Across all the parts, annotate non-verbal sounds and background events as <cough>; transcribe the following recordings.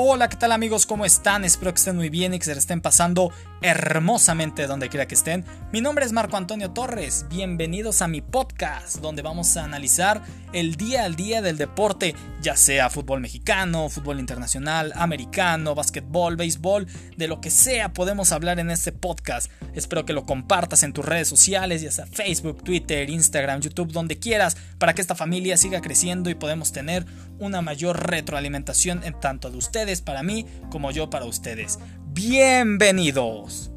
Hola, ¿qué tal amigos? ¿Cómo están? Espero que estén muy bien y que se estén pasando hermosamente donde quiera que estén. Mi nombre es Marco Antonio Torres. Bienvenidos a mi podcast donde vamos a analizar el día al día del deporte, ya sea fútbol mexicano, fútbol internacional, americano, básquetbol, béisbol, de lo que sea podemos hablar en este podcast. Espero que lo compartas en tus redes sociales, ya sea Facebook, Twitter, Instagram, YouTube, donde quieras, para que esta familia siga creciendo y podemos tener una mayor retroalimentación en tanto de ustedes para mí como yo para ustedes. Bienvenidos.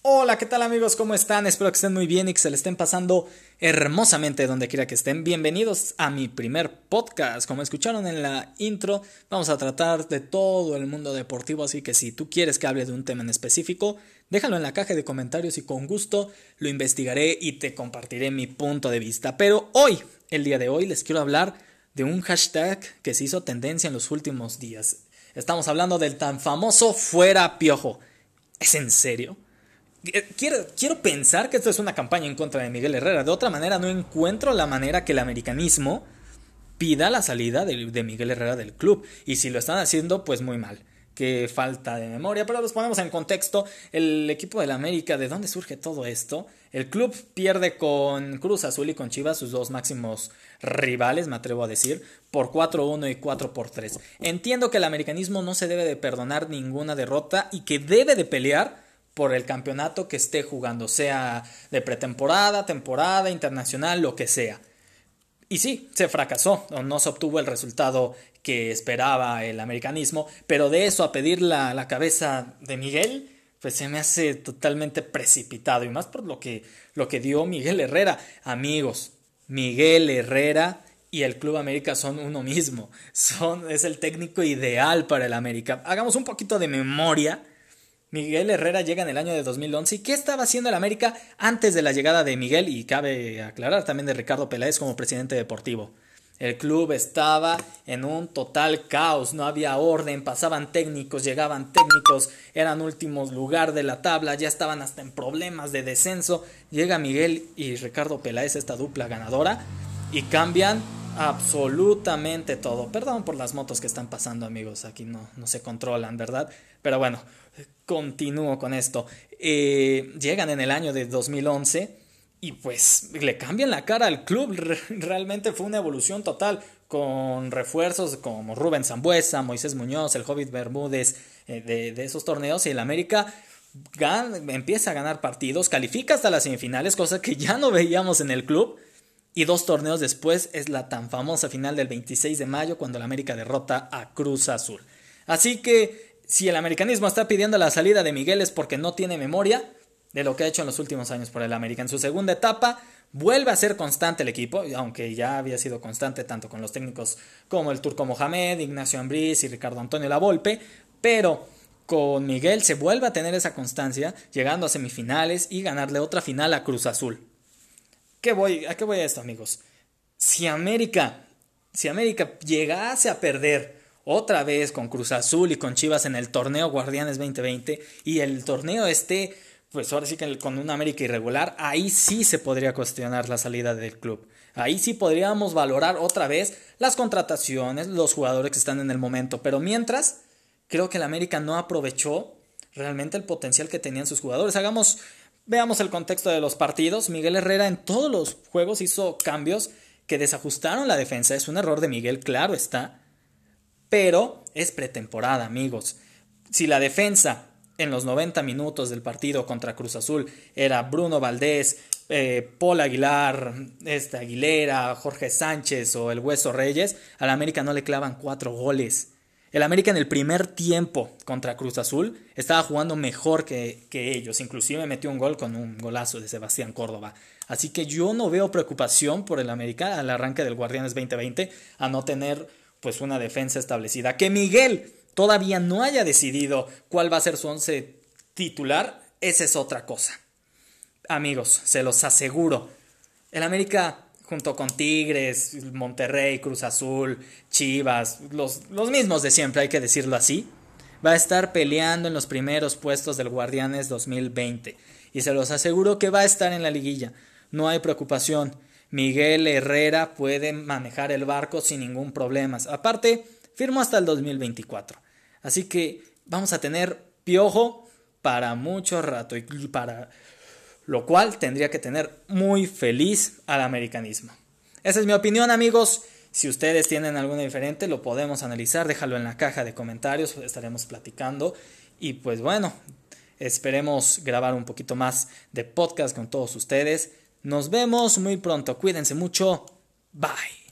Hola, ¿qué tal amigos? ¿Cómo están? Espero que estén muy bien y que se le estén pasando hermosamente donde quiera que estén. Bienvenidos a mi primer podcast. Como escucharon en la intro, vamos a tratar de todo el mundo deportivo, así que si tú quieres que hable de un tema en específico, déjalo en la caja de comentarios y con gusto lo investigaré y te compartiré mi punto de vista. Pero hoy, el día de hoy, les quiero hablar de un hashtag que se hizo tendencia en los últimos días. Estamos hablando del tan famoso fuera piojo. ¿Es en serio? Eh, quiero, quiero pensar que esto es una campaña en contra de Miguel Herrera. De otra manera, no encuentro la manera que el americanismo pida la salida de, de Miguel Herrera del club. Y si lo están haciendo, pues muy mal qué falta de memoria, pero los ponemos en contexto. El equipo del América, ¿de dónde surge todo esto? El club pierde con Cruz Azul y con Chivas, sus dos máximos rivales, me atrevo a decir, por 4-1 y 4-3. Entiendo que el americanismo no se debe de perdonar ninguna derrota y que debe de pelear por el campeonato que esté jugando, sea de pretemporada, temporada, internacional, lo que sea. Y sí, se fracasó, no se obtuvo el resultado que esperaba el americanismo, pero de eso a pedir la, la, cabeza de Miguel, pues se me hace totalmente precipitado, y más por lo que, lo que dio Miguel Herrera. Amigos, Miguel Herrera y el Club América son uno mismo, son, es el técnico ideal para el América. Hagamos un poquito de memoria Miguel Herrera llega en el año de 2011. ¿Y qué estaba haciendo el América antes de la llegada de Miguel? Y cabe aclarar también de Ricardo Peláez como presidente deportivo. El club estaba en un total caos, no había orden, pasaban técnicos, llegaban técnicos, eran últimos lugar de la tabla, ya estaban hasta en problemas de descenso. Llega Miguel y Ricardo Peláez, esta dupla ganadora, y cambian absolutamente todo. Perdón por las motos que están pasando, amigos, aquí no, no se controlan, ¿verdad? Pero bueno, continúo con esto. Eh, llegan en el año de 2011 y pues le cambian la cara al club. <laughs> Realmente fue una evolución total con refuerzos como Rubén Zambuesa, Moisés Muñoz, el Hobbit Bermúdez eh, de, esos torneos y el América empieza a ganar partidos, califica hasta las semifinales, cosa que ya no veíamos en el club. Y dos torneos después es la tan famosa final del 26 de mayo cuando el América derrota a Cruz Azul. Así que si el americanismo está pidiendo la salida de Miguel es porque no tiene memoria de lo que ha hecho en los últimos años por el América. En su segunda etapa vuelve a ser constante el equipo, aunque ya había sido constante tanto con los técnicos como el turco Mohamed, Ignacio Ambriz y Ricardo Antonio Lavolpe, pero con Miguel se vuelve a tener esa constancia, llegando a semifinales y ganarle otra final a Cruz Azul. ¿Qué voy, ¿A qué voy a esto, amigos? Si América, si América llegase a perder otra vez con Cruz Azul y con Chivas en el torneo Guardianes 2020 y el torneo este, pues ahora sí que con un América irregular, ahí sí se podría cuestionar la salida del club. Ahí sí podríamos valorar otra vez las contrataciones, los jugadores que están en el momento, pero mientras creo que el América no aprovechó realmente el potencial que tenían sus jugadores. Hagamos veamos el contexto de los partidos. Miguel Herrera en todos los juegos hizo cambios que desajustaron la defensa. Es un error de Miguel, claro está pero es pretemporada, amigos. Si la defensa en los 90 minutos del partido contra Cruz Azul era Bruno Valdés, eh, Paul Aguilar, este Aguilera, Jorge Sánchez o el Hueso Reyes, al América no le clavan cuatro goles. El América en el primer tiempo contra Cruz Azul estaba jugando mejor que, que, ellos. Inclusive metió un gol con un golazo de Sebastián Córdoba. Así que yo no veo preocupación por el América al arranque del Guardianes 2020 a no tener pues una defensa establecida. Que Miguel todavía no haya decidido cuál va a ser su once titular, esa es otra cosa. Amigos, se los aseguro. El América, junto con Tigres, Monterrey, Cruz Azul, Chivas, los, los mismos de siempre, hay que decirlo así, va a estar peleando en los primeros puestos del Guardianes 2020. Y se los aseguro que va a estar en la liguilla. No hay preocupación. Miguel Herrera puede manejar el barco sin ningún problema. Aparte, firmó hasta el 2024. Así que vamos a tener piojo para mucho rato y para lo cual tendría que tener muy feliz al americanismo. Esa es mi opinión, amigos. Si ustedes tienen alguna diferente, lo podemos analizar. Déjalo en la caja de comentarios, estaremos platicando. Y pues bueno, esperemos grabar un poquito más de podcast con todos ustedes. Nos vemos muy pronto. Cuídense mucho. Bye.